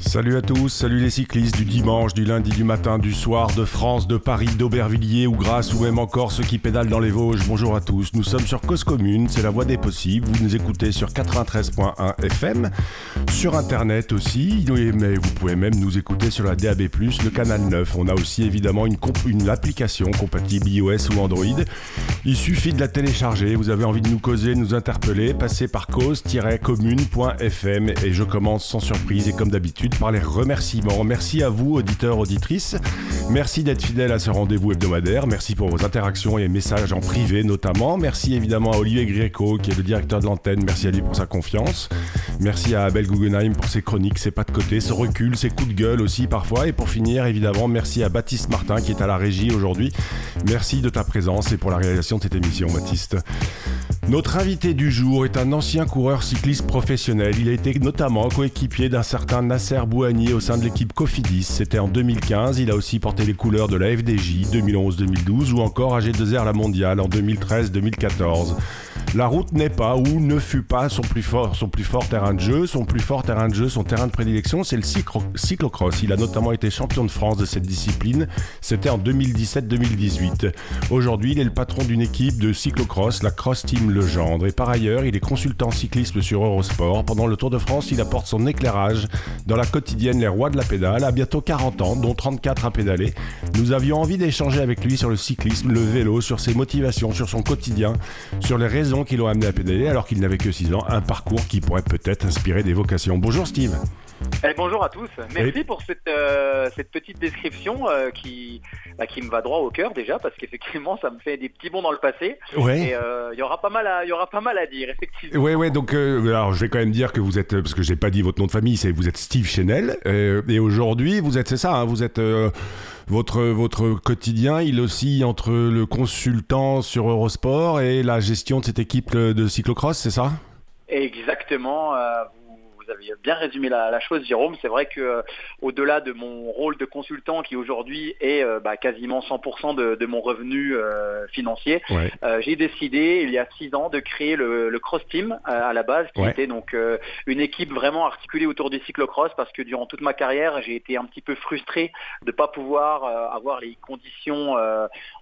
Salut à tous, salut les cyclistes du dimanche, du lundi, du matin, du soir, de France, de Paris, d'Aubervilliers ou Grasse ou même encore ceux qui pédalent dans les Vosges. Bonjour à tous, nous sommes sur Cause Commune, c'est la voie des possibles. Vous nous écoutez sur 93.1 FM, sur internet aussi, mais vous pouvez même nous écouter sur la DAB+, le canal 9. On a aussi évidemment une, une application compatible iOS ou Android. Il suffit de la télécharger, vous avez envie de nous causer, de nous interpeller, passez par cause-commune.fm et je commence sans surprise et comme d'habitude par les remerciements. Merci à vous, auditeurs, auditrices. Merci d'être fidèles à ce rendez-vous hebdomadaire. Merci pour vos interactions et messages en privé notamment. Merci évidemment à Olivier Gréco, qui est le directeur de l'antenne. Merci à lui pour sa confiance. Merci à Abel Guggenheim pour ses chroniques, ses pas de côté, ce recul, ses coups de gueule aussi parfois. Et pour finir, évidemment, merci à Baptiste Martin qui est à la régie aujourd'hui. Merci de ta présence et pour la réalisation de cette émission, Baptiste. Notre invité du jour est un ancien coureur cycliste professionnel. Il a été notamment coéquipier d'un certain Nasser Bouhanni au sein de l'équipe Cofidis. C'était en 2015. Il a aussi porté les couleurs de la FDJ 2011-2012 ou encore AG2R la mondiale en 2013-2014. La route n'est pas ou ne fut pas son plus fort, son plus fort terrain de jeu. Son plus fort terrain de jeu, son terrain de prédilection, c'est le cyclocross. Il a notamment été champion de France de cette discipline. C'était en 2017-2018. Aujourd'hui, il est le patron d'une équipe de cyclocross, la Cross Team Legendre. Et par ailleurs, il est consultant cyclisme sur Eurosport. Pendant le Tour de France, il apporte son éclairage dans la quotidienne Les Rois de la Pédale, à bientôt 40 ans, dont 34 à pédaler. Nous avions envie d'échanger avec lui sur le cyclisme, le vélo, sur ses motivations, sur son quotidien, sur les raisons qui l'ont amené à pédaler alors qu'il n'avait que 6 ans, un parcours qui pourrait peut-être inspirer des vocations. Bonjour Steve. Eh, bonjour à tous. Merci pour cette, euh, cette petite description euh, qui, bah, qui me va droit au cœur déjà parce qu'effectivement ça me fait des petits bonds dans le passé. Ouais. Et euh, il y aura pas mal à, il y aura pas mal à dire effectivement. Ouais ouais donc alors je vais quand même dire que vous êtes parce que j'ai pas dit votre nom de famille c'est vous êtes Steve Chenel et aujourd'hui vous êtes c'est ça hein, vous êtes votre, votre quotidien, il oscille entre le consultant sur Eurosport et la gestion de cette équipe de cyclocross, c'est ça? Exactement. Euh, vous avez bien résumé la, la chose, Jérôme. C'est vrai que euh, au-delà de mon rôle de consultant, qui aujourd'hui est euh, bah, quasiment 100% de, de, mon revenu euh, financier, ouais. j'ai décidé il y a six ans de créer le, le Cross Team à la base, qui Ouais. était donc une équipe vraiment articulée autour du cyclocross, parce que durant toute ma carrière, j'ai été un petit peu frustré de pas pouvoir avoir les conditions,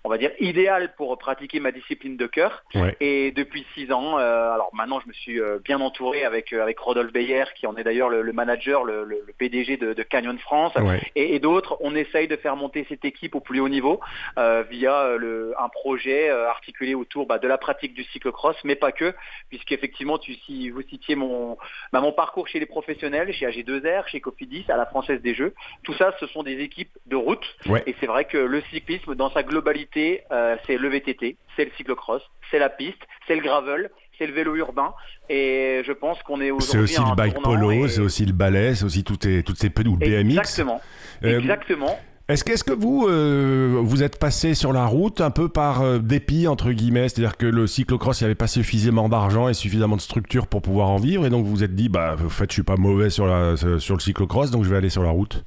on va dire, idéales pour pratiquer ma discipline de cœur. Ouais. Et depuis six ans, euh, alors maintenant je me suis bien entouré avec avec Rodolphe Beyer qui en est d'ailleurs le, le manager, le, le- le PDG de, de Canyon France, Ouais. et, et d'autres. On essaye de faire monter cette équipe au plus haut niveau euh, via euh, le, un projet euh, articulé autour bah, de la pratique du cyclocross, mais pas que, puisqu'effectivement tu si vous citiez mon bah, mon parcours chez les professionnels, chez AG2R, chez Cofidis, à la Française des Jeux. Tout ça, ce sont des équipes de route. Ouais. Et c'est vrai que le cyclisme, dans sa globalité, euh, c'est le VTT, c'est le cyclocross, c'est la piste, c'est le gravel, c'est le vélo urbain. Et je pense qu'on est C'est aujourd'hui aussi à le bike polo, et- c'est aussi le ballet, c'est aussi toutes, ces- toutes ces ou le BMX. Exactement. Euh, Exactement. Est-ce que, est-ce que vous, euh, vous êtes passé sur la route un peu par euh, dépit, entre guillemets? C'est-à-dire que le cyclocross, il n'y avait pas suffisamment d'argent et suffisamment de structure pour pouvoir en vivre, et donc vous vous êtes dit, bah, en fait, je suis pas mauvais sur, la, sur le cyclocross, donc je vais aller sur la route?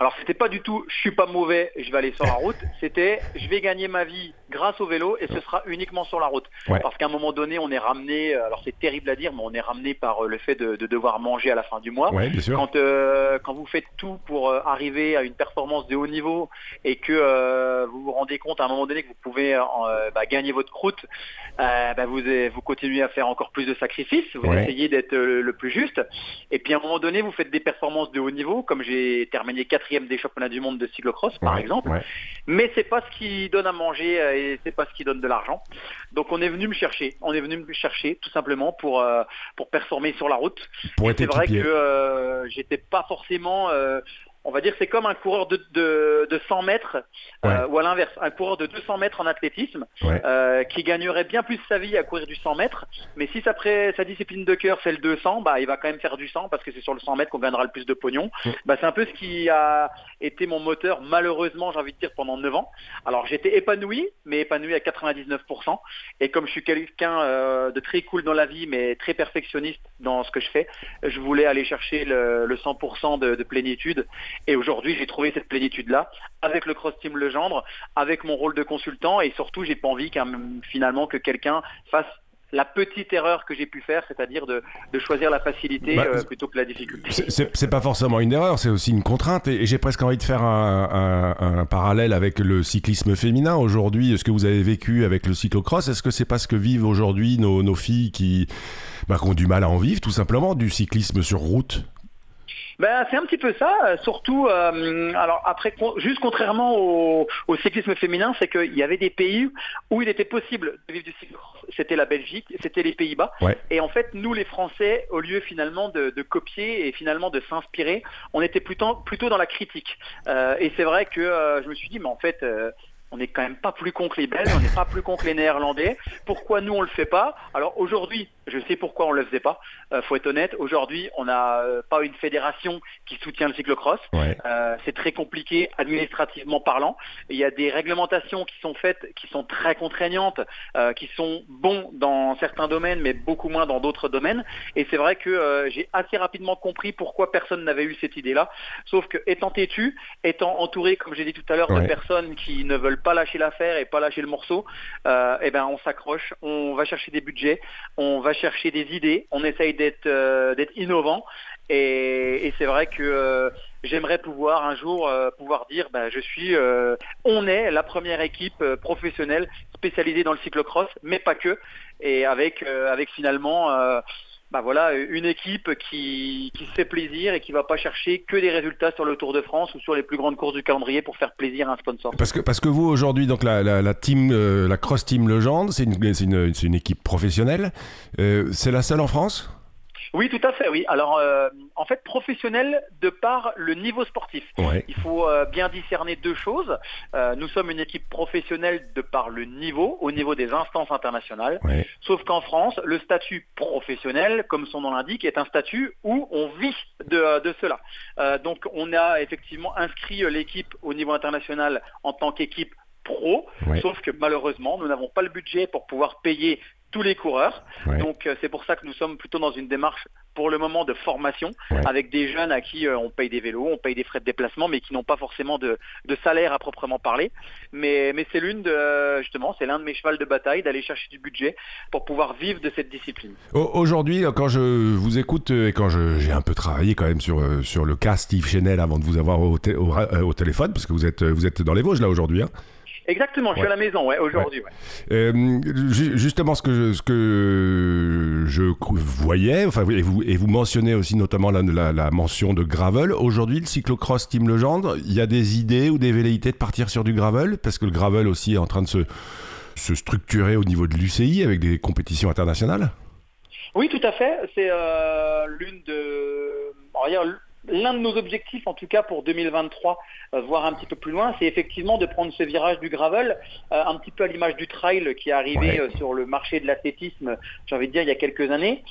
Alors c'était pas du tout je suis pas mauvais, je vais aller sur la route, c'était je vais gagner ma vie grâce au vélo et ce sera uniquement sur la route. Ouais. Parce qu'à un moment donné, on est ramené, euh, alors c'est terrible à dire, mais on est ramené par euh, le fait de, de devoir manger à la fin du mois. Ouais, bien sûr. Quand, euh, quand vous faites tout pour arriver à une performance de haut niveau et que euh, vous vous rendez compte à un moment donné que vous pouvez euh, bah, gagner votre croûte, bah, vous, vous continuez à faire encore plus de sacrifices, vous Ouais. essayez d'être le plus juste. Et puis à un moment donné, vous faites des performances de haut niveau, comme j'ai terminé quatrième des championnats du monde de cyclocross, par exemple. Mais c'est pas ce qui donne à manger et c'est pas ce qui donne de l'argent. Donc on est venu me chercher, on est venu me chercher tout simplement pour euh, pour performer sur la route. C'est vrai que euh, j'étais pas forcément euh, on va dire c'est comme un coureur de, de, 100 mètres ou à l'inverse, un coureur de 200 mètres en athlétisme qui gagnerait bien plus sa vie à courir du 100 mètres, mais si après sa discipline de cœur c'est le 200, bah il va quand même faire du 100 parce que c'est sur le 100 mètres qu'on gagnera le plus de pognon. Bah, c'est un peu ce qui a été mon moteur malheureusement j'ai envie de dire pendant 9 ans. Alors j'étais épanoui, mais épanoui à 99%. Et comme je suis quelqu'un euh, de très cool dans la vie, mais très perfectionniste dans ce que je fais, je voulais aller chercher le, 100% de, de, plénitude. Et aujourd'hui, j'ai trouvé cette plénitude-là avec le Cross Team Legendre, avec mon rôle de consultant. Et surtout, j'ai pas envie finalement que quelqu'un fasse la petite erreur que j'ai pu faire, c'est-à-dire de, choisir la facilité bah, euh, plutôt que la difficulté. C'est pas forcément une erreur, c'est aussi une contrainte. Et, j'ai presque envie de faire un, parallèle avec le cyclisme féminin. Aujourd'hui, ce que vous avez vécu avec le cyclocross, est-ce que c'est pas ce que vivent aujourd'hui nos, filles qui, bah, qui ont du mal à en vivre, tout simplement, du cyclisme sur route? Ben, c'est un petit peu ça, euh, surtout, euh, alors après, juste contrairement au, cyclisme féminin, c'est qu'il y avait des pays où il était possible de vivre du cyclisme. C'était la Belgique, c'était les Pays-Bas. Et en fait, nous, les Français, au lieu finalement de, copier et finalement de s'inspirer, on était plutôt, plutôt dans la critique. Euh, et c'est vrai que je me suis dit, mais en fait, on n'est quand même pas plus con que les Belges, on n'est pas plus con que les Néerlandais. Pourquoi nous on le fait pas? Alors aujourd'hui, je sais pourquoi on le faisait pas. Euh, faut être honnête. Aujourd'hui, on n'a euh, pas une fédération qui soutient le cyclocross. Euh, c'est très compliqué administrativement parlant. Il y a des réglementations qui sont faites, qui sont très contraignantes, qui sont bons dans certains domaines, mais beaucoup moins dans d'autres domaines. Et c'est vrai que j'ai assez rapidement compris pourquoi personne n'avait eu cette idée-là. Sauf que étant têtu, étant entouré, comme j'ai dit tout à l'heure, de personnes qui ne veulent pas lâcher l'affaire et pas lâcher le morceau, eh ben on s'accroche, on va chercher des budgets, on va chercher des idées, on essaye d'être euh, d'être innovant. Et, c'est vrai que euh, j'aimerais pouvoir un jour euh, pouvoir dire, bah, je suis, on est la première équipe professionnelle spécialisée dans le cyclocross, mais pas que, et avec avec finalement bah voilà, une équipe qui, qui se fait plaisir et qui va pas chercher que des résultats sur le Tour de France ou sur les plus grandes courses du calendrier pour faire plaisir à un sponsor. Parce que, parce que vous, aujourd'hui, donc la, la, team, euh, la Cross Team Legendre, c'est une, une, une, équipe professionnelle. Euh, c'est la seule en France? Oui, tout à fait, oui. Alors, euh, en fait, professionnel de par le niveau sportif. Il faut euh, bien discerner deux choses. Euh, nous sommes une équipe professionnelle de par le niveau, au niveau des instances internationales. Sauf qu'en France, le statut professionnel, comme son nom l'indique, est un statut où on vit de, de cela. donc, on a effectivement inscrit l'équipe au niveau international en tant qu'équipe pro, sauf que malheureusement, nous n'avons pas le budget pour pouvoir payer tous les coureurs. Donc euh, c'est pour ça que nous sommes plutôt dans une démarche pour le moment de formation avec des jeunes à qui euh, on paye des vélos, on paye des frais de déplacement, mais qui n'ont pas forcément de, salaire à proprement parler. Mais, mais c'est l'une de justement, c'est l'un de mes chevals de bataille d'aller chercher du budget pour pouvoir vivre de cette discipline. Aujourd'hui, quand je vous écoute et quand j'ai un peu travaillé quand même sur, euh, sur le cas Steve Chenel avant de vous avoir au, au, téléphone, parce que vous êtes, vous êtes dans les Vosges là aujourd'hui. Hein. Exactement, je suis à la maison, ouais, aujourd'hui. Euh, justement, ce que je, ce que je voyais, enfin, et vous, et vous mentionnez aussi notamment la, la, mention de gravel. Aujourd'hui, le cyclocross Team Legendre, il y a des idées ou des velléités de partir sur du gravel, parce que le gravel aussi est en train de se, se structurer au niveau de l'UCI avec des compétitions internationales? Oui, tout à fait. C'est euh, l'une de l'un de nos objectifs, en tout cas pour 2023, euh, voire un petit peu plus loin, c'est effectivement de prendre ce virage du gravel, euh, un petit peu à l'image du trail qui est arrivé euh, sur le marché de l'athlétisme, j'ai envie de dire, il y a quelques années.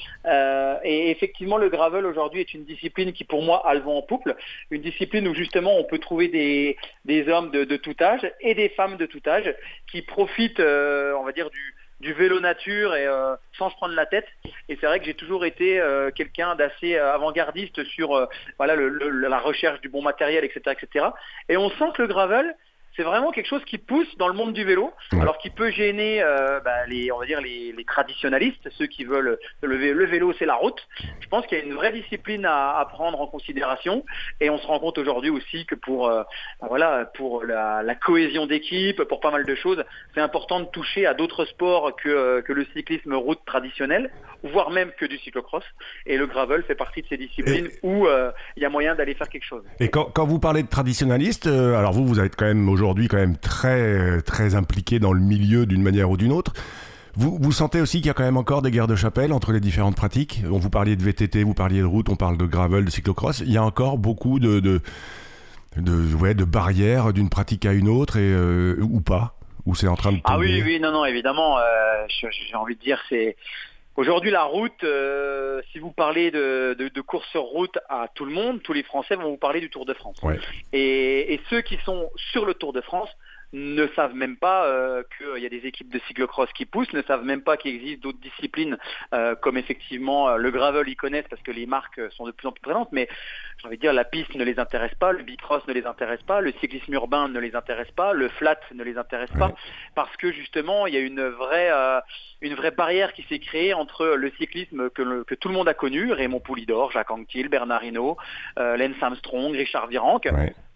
et effectivement, le gravel aujourd'hui est une discipline qui, pour moi, a le vent en pouple, une discipline où justement on peut trouver des, des hommes de, de tout âge et des femmes de tout âge qui profitent, on va dire, du du vélo nature et euh, sans se prendre la tête. Et c'est vrai que j'ai toujours été euh, quelqu'un d'assez euh, avant-gardiste sur voilà la recherche du bon matériel, etc., etc. Et on sent que le gravel, c'est vraiment quelque chose qui pousse dans le monde du vélo, alors qui peut gêner euh, bah, les, on va dire les, traditionnalistes, ceux qui veulent le, le vélo, c'est la route. Je pense qu'il y a une vraie discipline à, prendre en considération, et on se rend compte aujourd'hui aussi que pour, euh, bah, voilà, pour la, cohésion d'équipe, pour pas mal de choses, c'est important de toucher à d'autres sports que, euh, que le cyclisme route traditionnel, voire même que du cyclocross. Et le gravel fait partie de ces disciplines où il y a moyen d'aller faire quelque chose. Et quand, quand vous parlez de traditionnalistes, alors vous, vous êtes quand même aujourd'hui aujourd'hui quand même très, très impliqué dans le milieu d'une manière ou d'une autre. Vous, vous sentez aussi qu'il y a quand même encore des guerres de chapelle entre les différentes pratiques? On vous parliez de VTT, vous parliez de route, on parle de gravel, de cyclocross. Il y a encore beaucoup de, de, ouais, de barrières d'une pratique à une autre et, euh, ou pas? Ou c'est en train de tomber Ah oui, oui, non, non, évidemment. J'ai envie de dire, c'est Aujourd'hui, la route, euh, si vous parlez de, de, course sur route à tout le monde, tous les Français vont vous parler du Tour de France. Et, et, ceux qui sont sur le Tour de France ne savent même pas euh, qu'il y a des équipes de cyclocross qui poussent, ne savent même pas qu'il existe d'autres disciplines euh, comme effectivement euh, le gravel, ils connaissent parce que les marques sont de plus en plus présentes, mais j'ai envie de dire la piste ne les intéresse pas, le bicross ne les intéresse pas, le cyclisme urbain ne les intéresse pas, le flat ne les intéresse pas, parce que justement il y a une vraie, une vraie barrière qui s'est créée entre le cyclisme que, que, tout le monde a connu, Raymond Poulidor, Jacques Anquetil, Bernard Hinault, Lance Armstrong, Richard Virenque,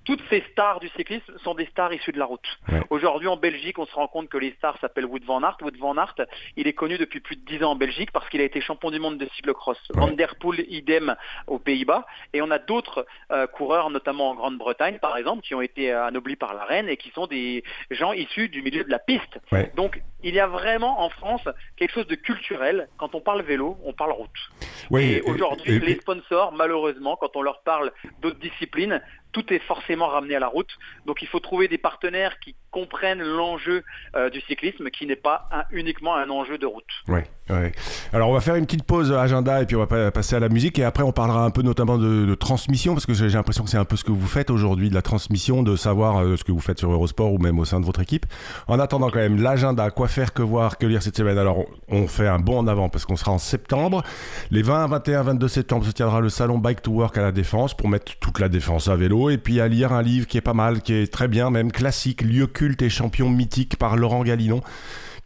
toutes ces stars du cyclisme sont des stars issues de la route. Aujourd'hui en Belgique, on se rend compte que les stars s'appellent Wood van Aert. Wood van Aert, il est connu depuis plus de 10 ans en Belgique parce qu'il a été champion du monde de cyclocross. Van der Poel, idem aux Pays-Bas. Et on a d'autres euh, coureurs, notamment en Grande-Bretagne par exemple, qui ont été euh, anoblis par la reine et qui sont des gens issus du milieu de la piste. Donc il y a vraiment en France quelque chose de culturel. Quand on parle vélo, on parle route. Et aujourd'hui, les sponsors, malheureusement, quand on leur parle d'autres disciplines, tout est forcément ramené à la route. Donc il faut trouver des partenaires qui comprennent l'enjeu euh, du cyclisme, qui n'est pas uniquement un enjeu de route. Ouais, ouais. Alors on va faire une petite pause agenda et puis on va passer à la musique et après on parlera un peu notamment de, transmission parce que j'ai l'impression que c'est un peu ce que vous faites aujourd'hui, de la transmission, de savoir euh, ce que vous faites sur Eurosport ou même au sein de votre équipe. En attendant quand même l'agenda, quoi faire, que voir, que lire cette semaine. Alors on fait un bond en avant parce qu'on sera en septembre. Les 20, 21, 22 septembre se tiendra le salon Bike to Work à la Défense pour mettre toute la défense à vélo et puis à lire un livre qui est pas mal, qui est très bien, même classique, Lieu culte et champion mythique par Laurent Galinon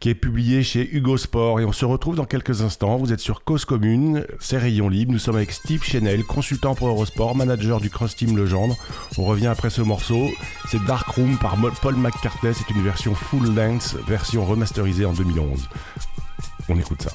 qui est publié chez Hugo Sport. Et on se retrouve dans quelques instants. Vous êtes sur Cause Commune, c'est Rayon Libre. Nous sommes avec Steve Chenel, consultant pour Eurosport, manager du Cross Team Legendre. On revient après ce morceau. C'est Dark Room par Paul McCartney. C'est une version full length, version remasterisée en 2011. On écoute ça.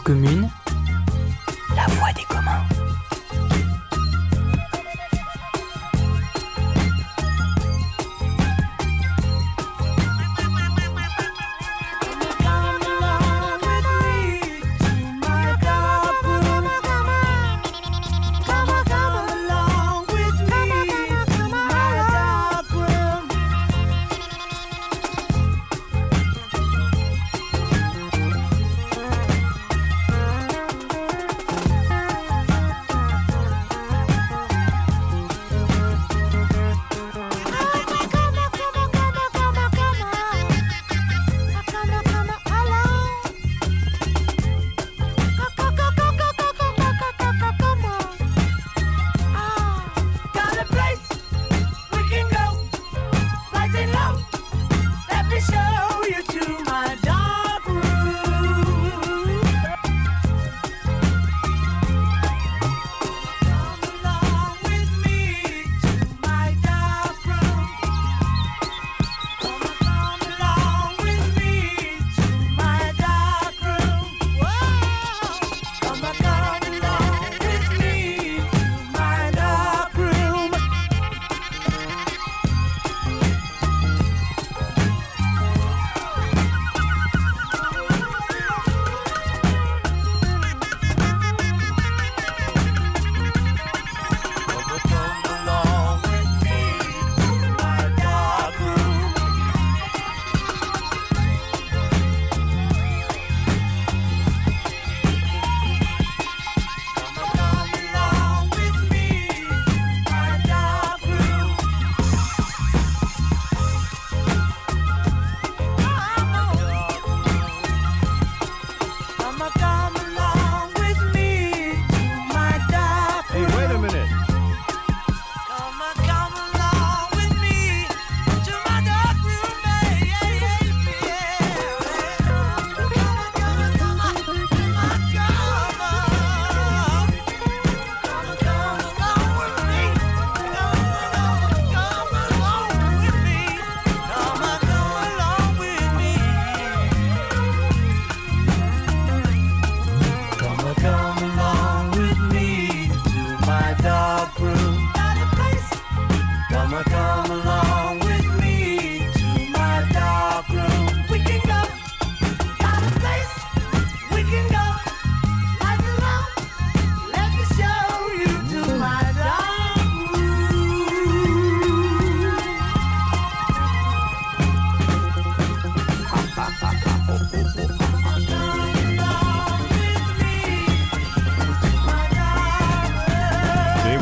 Commune,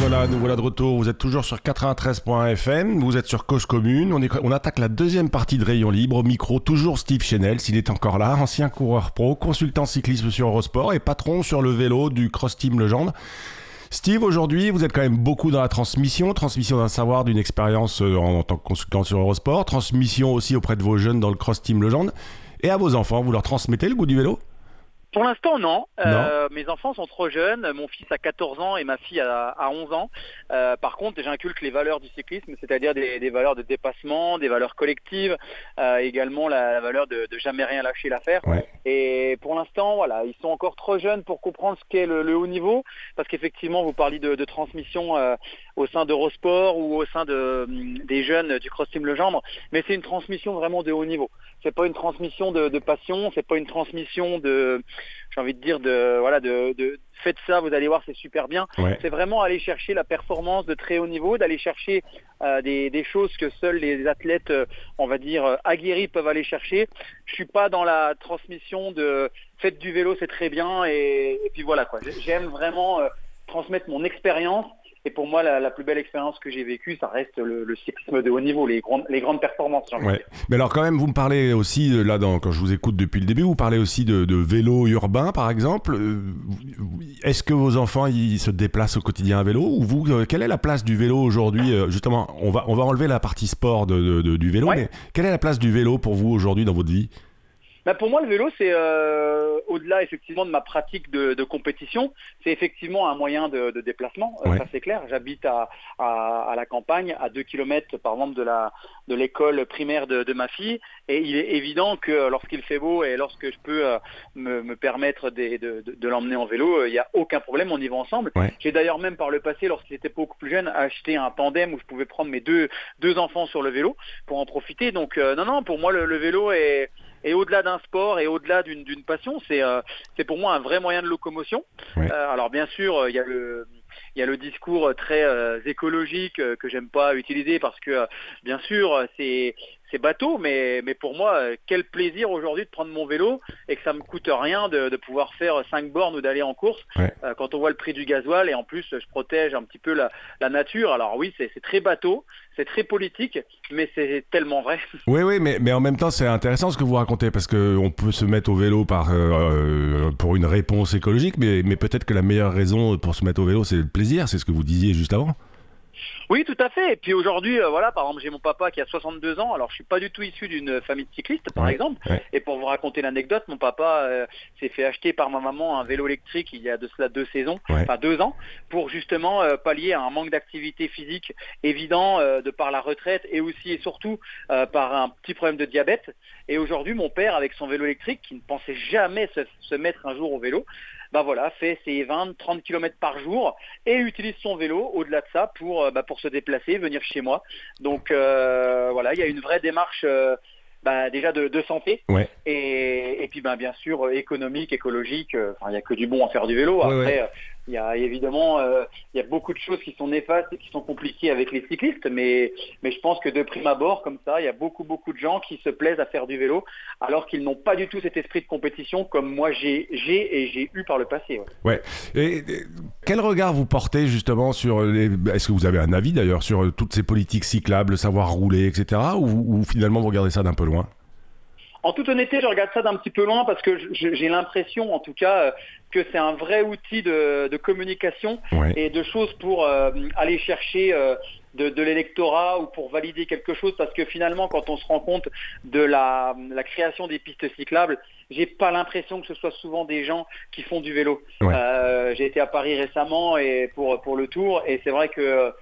voilà, nous voilà de retour. Vous êtes toujours sur 93.fm, vous êtes sur Cause Commune. On, attaque la deuxième partie de Rayon Libre. Au micro, toujours Steve Chenel, s'il est encore là, ancien coureur pro, consultant cyclisme sur Eurosport et patron sur le vélo du Cross Team Legendre. Steve, aujourd'hui, vous êtes quand même beaucoup dans la transmission, transmission d'un savoir, d'une expérience euh, en, en tant que consultant sur Eurosport, transmission aussi auprès de vos jeunes dans le Cross Team Legendre. Et à vos enfants, vous leur transmettez le goût du vélo? Pour l'instant, non. Euh, mes enfants sont trop jeunes. Mon fils a 14 ans et ma fille a, a 11 ans. Euh, par contre, j'inculque les valeurs du cyclisme, c'est-à-dire des, des valeurs de dépassement, des valeurs collectives, euh, également la, la valeur de, de jamais rien lâcher l'affaire. Ouais. Et pour l'instant, voilà, ils sont encore trop jeunes pour comprendre ce qu'est le, le haut niveau, parce qu'effectivement, vous parliez de, de transmission au sein d'Eurosport ou au sein de, des jeunes du Cross Team Legendre, mais c'est une transmission vraiment de haut niveau. C'est pas une transmission de, de passion, c'est pas une transmission de, j'ai envie de dire de, voilà, de, de faites ça, vous allez voir, c'est super bien. Ouais. C'est vraiment aller chercher la performance de très haut niveau, d'aller chercher euh, des, des choses que seuls les athlètes, euh, on va dire, euh, aguerris peuvent aller chercher. Je suis pas dans la transmission de faites du vélo, c'est très bien, et, et puis voilà quoi. J'aime vraiment euh, transmettre mon expérience. Et pour moi, la, la plus belle expérience que j'ai vécue, ça reste le, le cyclisme de haut niveau, les, grandes les grandes performances. Ouais. Mais alors quand même, vous me parlez aussi, là, dans, quand je vous écoute depuis le début, vous parlez aussi de, de vélo urbain, par exemple. Euh, Est-ce que vos enfants, ils se déplacent au quotidien à vélo? Ou vous, euh, quelle est la place du vélo aujourd'hui? Euh, Justement, on va, on va enlever la partie sport de, de- de- du vélo, Ouais. mais quelle est la place du vélo pour vous aujourd'hui dans votre vie? Bah, pour moi, le vélo, c'est euh, au-delà effectivement de ma pratique de, de compétition, c'est effectivement un moyen de, de déplacement. euh, Ouais. Ça c'est clair. J'habite à, à, à la campagne, à 2 km par exemple de la de l'école primaire de, de ma fille, et il est évident que lorsqu'il fait beau et lorsque je peux euh, me, me permettre de, l'emmener en vélo, euh, il n'y a aucun problème, on y va ensemble. Ouais. J'ai d'ailleurs même par le passé, lorsqu'il était beaucoup plus jeune, acheté un tandem où je pouvais prendre mes deux deux enfants sur le vélo pour en profiter. Donc euh, non non, pour moi le, le vélo est et au-delà d'un sport et au-delà d'une passion, c'est euh, c'est pour moi un vrai moyen de locomotion. Ouais. Euh, alors bien sûr, euh, il y a le il y a le discours très euh, écologique euh, que j'aime pas utiliser parce que euh, bien sûr c'est c'est bateau, mais, mais pour moi, quel plaisir aujourd'hui de prendre mon vélo et que ça me coûte rien de, de pouvoir faire 5 bornes ou d'aller en course Ouais. quand on voit le prix du gasoil et en plus je protège un petit peu la, la nature. Alors oui, c'est très bateau, c'est très politique, mais c'est tellement vrai. Oui, oui, mais, mais en même temps, c'est intéressant ce que vous racontez parce qu'on peut se mettre au vélo par, euh, euh, pour une réponse écologique, mais, mais peut-être que la meilleure raison pour se mettre au vélo, c'est le plaisir, c'est ce que vous disiez juste avant. Oui, tout à fait. Et puis aujourd'hui, euh, voilà, par exemple, j'ai mon papa qui a 62 ans. Alors, je suis pas du tout issu d'une famille de cyclistes, par Ouais, exemple. ouais. Et pour vous raconter l'anecdote, mon papa euh, s'est fait acheter par ma maman un vélo électrique il y a de cela deux saisons, Ouais. enfin deux ans, pour justement euh, pallier à un manque d'activité physique évident de par la retraite et aussi et surtout par un petit problème de diabète. Et aujourd'hui, mon père, avec son vélo électrique, qui ne pensait jamais se, se mettre un jour au vélo, bah voilà, fait ses 20-30 km par jour et utilise son vélo au-delà de ça pour, euh, bah, pour se déplacer, venir chez moi. Donc euh, voilà, il y a une vraie démarche euh, bah, déjà de, de santé Ouais. et, et puis bah, bien sûr économique, écologique. Enfin, il n'y a que du bon à faire du vélo. Après, ouais. Il y a évidemment euh, il y a beaucoup de choses qui sont néfastes et qui sont compliquées avec les cyclistes, mais, mais je pense que de prime abord, comme ça, il y a beaucoup beaucoup de gens qui se plaisent à faire du vélo alors qu'ils n'ont pas du tout cet esprit de compétition comme moi j'ai et j'ai eu par le passé. ouais. Quel regard vous portez justement sur les... Est-ce que vous avez un avis d'ailleurs sur toutes ces politiques cyclables, savoir rouler, etc. Ou finalement vous regardez ça d'un peu loin? En toute honnêteté, je regarde ça d'un petit peu loin parce que j'ai l'impression, en tout cas, euh, que c'est un vrai outil de, de communication Ouais. et de choses pour euh, aller chercher euh, de, de l'électorat ou pour valider quelque chose. Parce que finalement, quand on se rend compte de la, la création des pistes cyclables, j'ai pas l'impression que ce soit souvent des gens qui font du vélo. Ouais. Euh, j'ai été à Paris récemment et pour pour le tour et c'est vrai que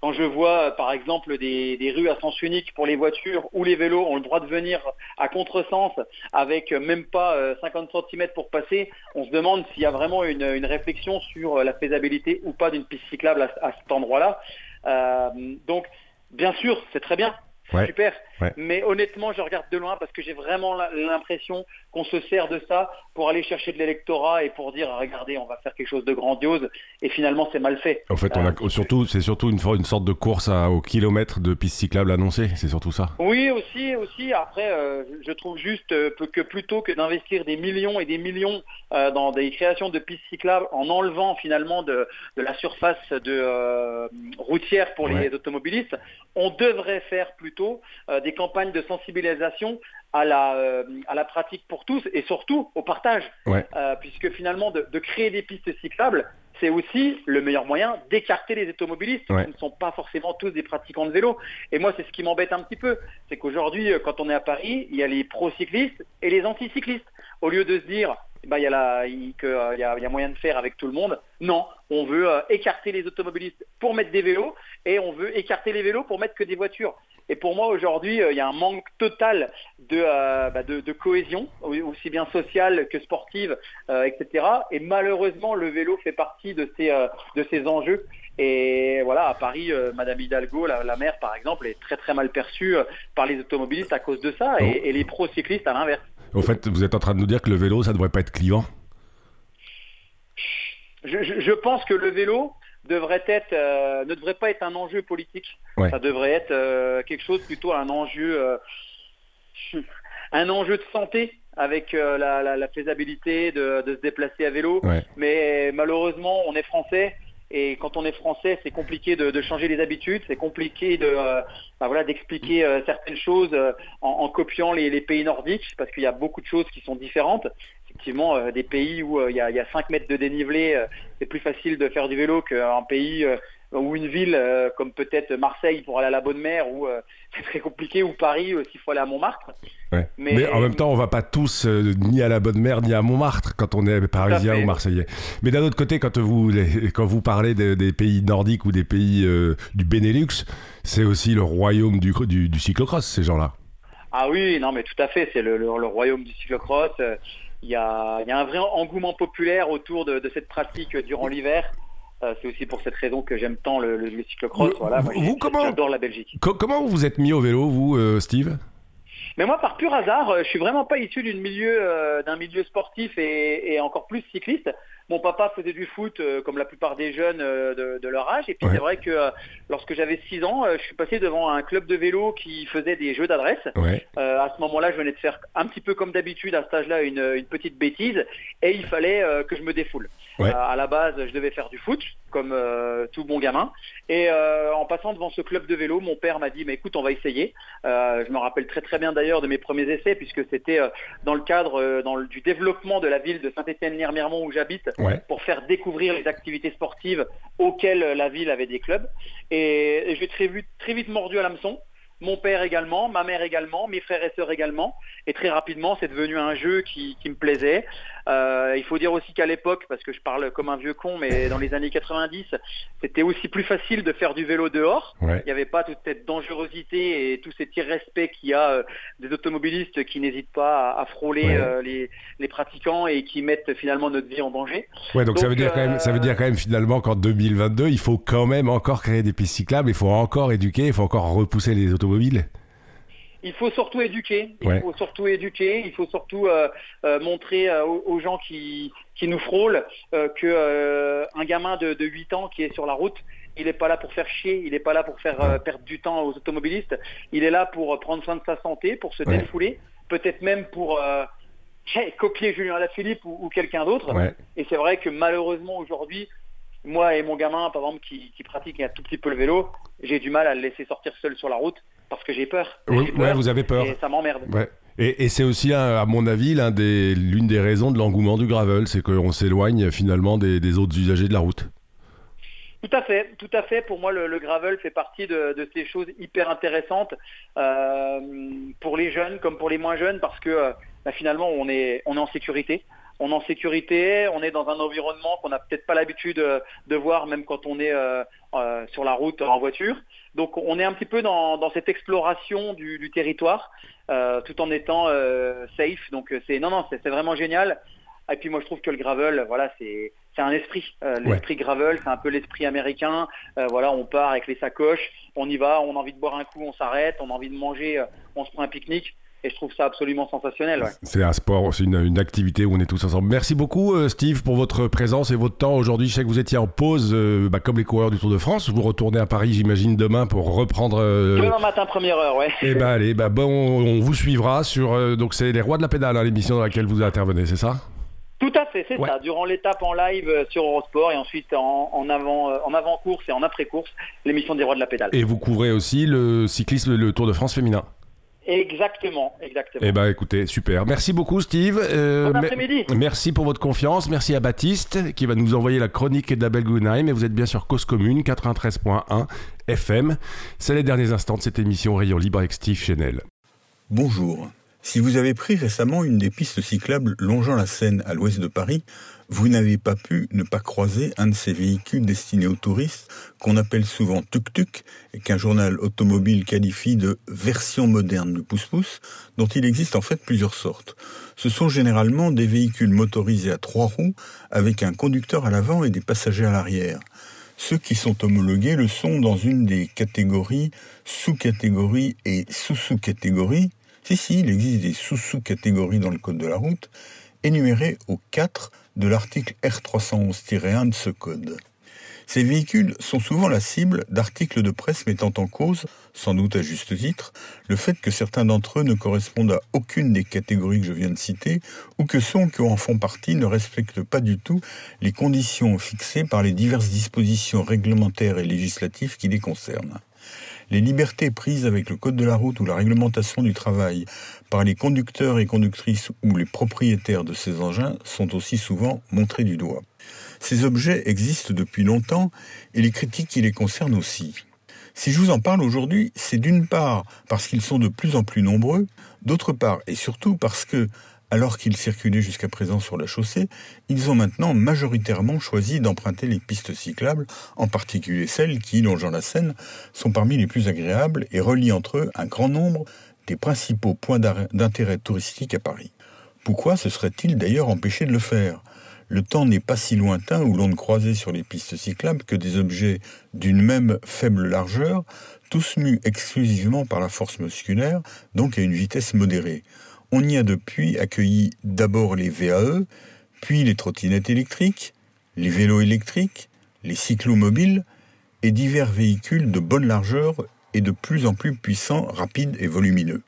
quand je vois euh, par exemple des, des rues à sens unique pour les voitures où les vélos ont le droit de venir à contresens avec euh, même pas euh, 50 cm pour passer, on se demande s'il y a vraiment une, une réflexion sur euh, la faisabilité ou pas d'une piste cyclable à, à cet endroit-là. Euh, donc, bien sûr, c'est très bien. C'est Ouais. super. Ouais. Mais honnêtement, je regarde de loin parce que j'ai vraiment l'impression qu'on se sert de ça pour aller chercher de l'électorat et pour dire regardez, on va faire quelque chose de grandiose et finalement c'est mal fait. En fait, on a surtout, c'est surtout une, sorte de course à- au kilomètre de piste cyclable annoncée. C'est surtout ça. Oui, aussi, aussi. Après, euh, je trouve juste euh, que plutôt que d'investir des millions et des millions euh, dans des créations de pistes cyclables en enlevant finalement de, de la surface de euh, routière pour Ouais. les automobilistes, on devrait faire plutôt euh, des campagnes de sensibilisation à la, euh, à la pratique pour tous et surtout au partage. Ouais. Euh, puisque finalement, de, de créer des pistes cyclables, c'est aussi le meilleur moyen d'écarter les automobilistes Ouais. qui ne sont pas forcément tous des pratiquants de vélo. Et moi, c'est ce qui m'embête un petit peu. C'est qu'aujourd'hui, euh, quand on est à Paris, il y a les pro-cyclistes et les anti-cyclistes. Au lieu de se dire bah, il y, a la- il- que, il y a, il y a moyen de faire avec tout le monde, non, on veut euh, écarter les automobilistes pour mettre des vélos et on veut écarter les vélos pour mettre que des voitures. Et pour moi, aujourd'hui, euh, il y a un manque total de, euh, bah, de, de cohésion, au- aussi bien sociale que sportive, euh, etc. Et malheureusement, le vélo fait partie de ces, de ces enjeux. Et voilà, à Paris, euh, Madame Hidalgo, la, la maire par exemple, est très très mal perçue euh, par les automobilistes à cause de ça, et, et les pro-cyclistes à l'inverse. Au fait, vous êtes en train de nous dire que le vélo, ça devrait pas être. Je, je- je pense que le vélo devrait être, euh, ne devrait pas être un enjeu politique. Ouais. Ça devrait être euh, quelque chose plutôt un enjeu, euh, un enjeu de santé avec la, la- la faisabilité de, de se déplacer à vélo. Ouais. Mais malheureusement, on est français. Et quand on est français, c'est compliqué de, de changer les habitudes, c'est compliqué de, euh, bah voilà, d'expliquer euh, certaines choses euh, en, en copiant les, les pays nordiques, parce qu'il y a beaucoup de choses qui sont différentes. Effectivement, euh, des pays où euh, il y, a, y a 5 mètres de dénivelé, euh, c'est plus facile de faire du vélo qu'un pays ou une ville comme peut-être Marseille pour aller à la Bonne Mer, euh, c'est très compliqué, ou Paris s'il faut aller à Montmartre. Ouais. Mais... Mais- en même temps, on va pas tous euh, ni à la Bonne Mer ni à Montmartre quand on est parisien ou marseillais. Mais d'un autre côté, quand vous les- quand vous parlez de- des pays nordiques ou des pays euh, du Benelux, c'est aussi le royaume du, du, du cyclocross ces gens-là. Ah oui, non mais tout à fait, c'est le, le- le royaume du cyclocross. Euh, Il y, a, il y a un vrai engouement populaire autour de, de cette pratique durant l'hiver. Euh, c'est aussi pour cette raison que j'aime tant le, le- le cyclocross. Vous- Voilà, moi, vous- comment- J'adore la Belgique. Co- comment vous vous êtes mis au vélo, vous, euh, Steve? Mais moi, par pur hasard, euh, je suis vraiment pas issu d'une milieu, euh, d'un milieu sportif et, et encore plus cycliste. Mon papa faisait du foot euh, comme la plupart des jeunes euh, de, de leur âge. Et puis Ouais. c'est vrai que euh, lorsque j'avais 6 ans, je suis passé devant un club de vélo qui faisait des jeux d'adresse. Ouais. À ce moment-là, je venais de faire un petit peu comme d'habitude à cet âge-là une, une petite bêtise et il fallait que je me défoule. Ouais. À la base, je devais faire du foot comme tout bon gamin et en passant devant ce club de vélo, mon père m'a dit "Mais écoute, on va essayer." Je me rappelle très très bien d'ailleurs de mes premiers essais puisque c'était dans le cadre dans le- du développement de la ville de Saint-Étienne-Niermiremont où j'habite Pour faire découvrir les activités sportives auxquelles la ville avait des clubs. Et, j'ai très très vite mordu à l'hameçon. Mon père également, ma mère également, mes frères et sœurs également. Et très rapidement, c'est devenu un jeu qui, qui me plaisait. Euh, il faut dire aussi qu'à l'époque, parce que je parle comme un vieux con, mais dans les années 90, c'était aussi plus facile de faire du vélo dehors. Ouais. Il n'y avait pas toute cette dangerosité et tout cet irrespect qu'il y a euh, des automobilistes qui n'hésitent pas à, à frôler Ouais. euh, les, les pratiquants et qui mettent finalement notre vie en danger. Ouais, donc, ça Donc, veut dire quand même, ça veut dire quand même finalement qu'en 2022, il faut quand même encore créer des pistes cyclables, il faut encore éduquer, il faut encore repousser les Il faut surtout éduquer. Il Ouais. faut surtout éduquer. Il faut surtout euh, euh, montrer euh, aux, gens qui, qui nous frôlent euh, que euh, un gamin de, de 8 ans qui est sur la route, il n'est pas là pour faire chier. Il n'est pas là pour faire perdre du temps aux automobilistes. Il est là pour prendre soin de sa santé, pour se Ouais. défouler, peut-être même pour copier Julien Alaphilippe ou, ou quelqu'un d'autre. Et c'est vrai que malheureusement aujourd'hui, moi et mon gamin, par exemple, qui, qui pratique un tout petit peu le vélo, j'ai du mal à le laisser sortir seul sur la route parce que j'ai peur. Oui, ouais, vous avez peur. Et ça m'emmerde. Ouais. Et, et c'est aussi, un- à mon avis, l'un des- l'une des raisons de l'engouement du gravel, c'est qu'on s'éloigne finalement des, des autres usagers de la route. Tout à fait, tout à fait. Pour moi, le, le gravel fait partie de, de ces choses hyper intéressantes euh, pour les jeunes comme pour les moins jeunes parce que euh, bah, finalement, on est, on est en sécurité. On est en sécurité, on est dans un environnement qu'on n'a peut-être pas l'habitude euh, de voir même quand on est euh, euh, sur la route en voiture. Donc on est un petit peu dans, dans cette exploration du, du territoire euh, tout en étant safe. Donc c'est non non c'est vraiment génial. Et puis moi je trouve que le gravel voilà c'est c'est un esprit. Euh, l'esprit gravel c'est un peu l'esprit américain. Euh, voilà on part avec les sacoches, on y va, on a envie de boire un coup, on s'arrête, on a envie de manger, euh, on se prend un pique-nique. Et je trouve ça absolument sensationnel. Ouais. C'est un sport, c'est une, une activité où on est tous ensemble. Merci beaucoup, euh, Steve, pour votre présence et votre temps aujourd'hui. Je sais que vous étiez en pause, euh, bah, comme les coureurs du Tour de France. Vous retournez à Paris, j'imagine, demain pour reprendre. euh, Demain matin première heure, ouais. Eh ben allez, bah, bon, on vous suivra sur. euh, donc c'est les rois de la pédale, hein, l'émission dans laquelle vous intervenez, c'est ça? Tout à fait, c'est Ouais. ça. Durant l'étape en live sur Eurosport et ensuite en, en avant en avant course et en après course, l'émission des rois de la pédale. Et vous couvrez aussi le cyclisme, le Tour de France féminin. Exactement, exactement. Eh ben écoutez, super. Merci beaucoup, Steve. Euh, Bon après-midi. Merci pour votre confiance. Merci à Baptiste qui va nous envoyer la chronique d'Abel Guggenheim. Et vous êtes bien sur Cause Commune 93.1 FM. C'est les derniers instants de cette émission Rayon Libre avec Steve Chenel. Bonjour. Si vous avez pris récemment une des pistes cyclables longeant la Seine à l'ouest de Paris, vous n'avez pas pu ne pas croiser un de ces véhicules destinés aux touristes qu'on appelle souvent tuk-tuk et qu'un journal automobile qualifie de version moderne du pouce-pouce, dont il existe en fait plusieurs sortes. Ce sont généralement des véhicules motorisés à trois roues avec un conducteur à l'avant et des passagers à l'arrière. Ceux qui sont homologués le sont dans une des catégories, sous-catégories et sous-sous-catégories. Si, si, il existe des sous-sous-catégories dans le code de la route, énumérées au 4 de l'article R311-1 de ce code. Ces véhicules sont souvent la cible d'articles de presse mettant en cause, sans doute à juste titre, le fait que certains d'entre eux ne correspondent à aucune des catégories que je viens de citer, ou que ceux qui en font partie ne respectent pas du tout les conditions fixées par les diverses dispositions réglementaires et législatives qui les concernent. Les libertés prises avec le code de la route ou la réglementation du travail par les conducteurs et conductrices ou les propriétaires de ces engins sont aussi souvent montrées du doigt. Ces objets existent depuis longtemps et les critiques qui les concernent aussi. Si je vous en parle aujourd'hui, c'est d'une part parce qu'ils sont de plus en plus nombreux, d'autre part et surtout parce que, alors qu'ils circulaient jusqu'à présent sur la chaussée, ils ont maintenant majoritairement choisi d'emprunter les pistes cyclables, en particulier celles qui, longeant la Seine, sont parmi les plus agréables et relient entre eux un grand nombre des principaux points d'intérêt touristique à Paris. Pourquoi se serait-il d'ailleurs empêché de le faire? Le temps n'est pas si lointain où l'on ne croisait sur les pistes cyclables que des objets d'une même faible largeur, tous mus exclusivement par la force musculaire, donc à une vitesse modérée. On y a depuis accueilli d'abord les VAE, puis les trottinettes électriques, les vélos électriques, les cyclomobiles et divers véhicules de bonne largeur et de plus en plus puissants, rapides et volumineux.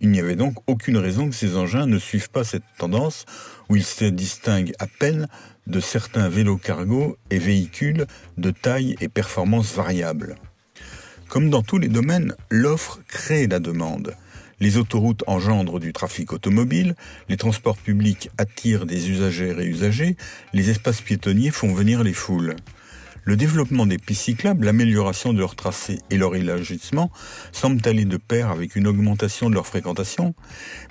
Il n'y avait donc aucune raison que ces engins ne suivent pas cette tendance où ils se distinguent à peine de certains vélos cargo et véhicules de taille et performance variables. Comme dans tous les domaines, l'offre crée la demande. Les autoroutes engendrent du trafic automobile, les transports publics attirent des usagères et usagers, les espaces piétonniers font venir les foules. Le développement des pistes cyclables, l'amélioration de leur tracé et leur élargissement semblent aller de pair avec une augmentation de leur fréquentation,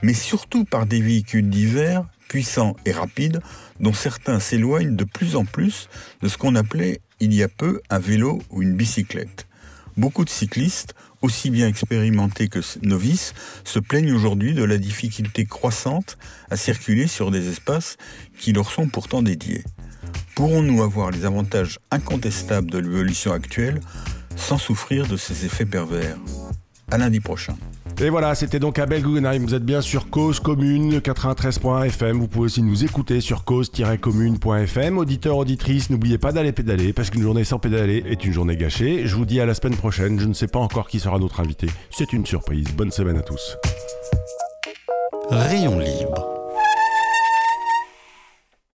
mais surtout par des véhicules divers, puissants et rapides, dont certains s'éloignent de plus en plus de ce qu'on appelait il y a peu un vélo ou une bicyclette. Beaucoup de cyclistes, aussi bien expérimentés que novices, se plaignent aujourd'hui de la difficulté croissante à circuler sur des espaces qui leur sont pourtant dédiés. Pourrons-nous avoir les avantages incontestables de l'évolution actuelle sans souffrir de ses effets pervers? À lundi prochain. Et voilà, c'était donc Abel Guggenheim. Vous êtes bien sur Cause Commune 93.1 FM. Vous pouvez aussi nous écouter sur cause-commune.fm. Auditeurs, auditrices, n'oubliez pas d'aller pédaler parce qu'une journée sans pédaler est une journée gâchée. Je vous dis à la semaine prochaine. Je ne sais pas encore qui sera notre invité. C'est une surprise. Bonne semaine à tous. Rayon libre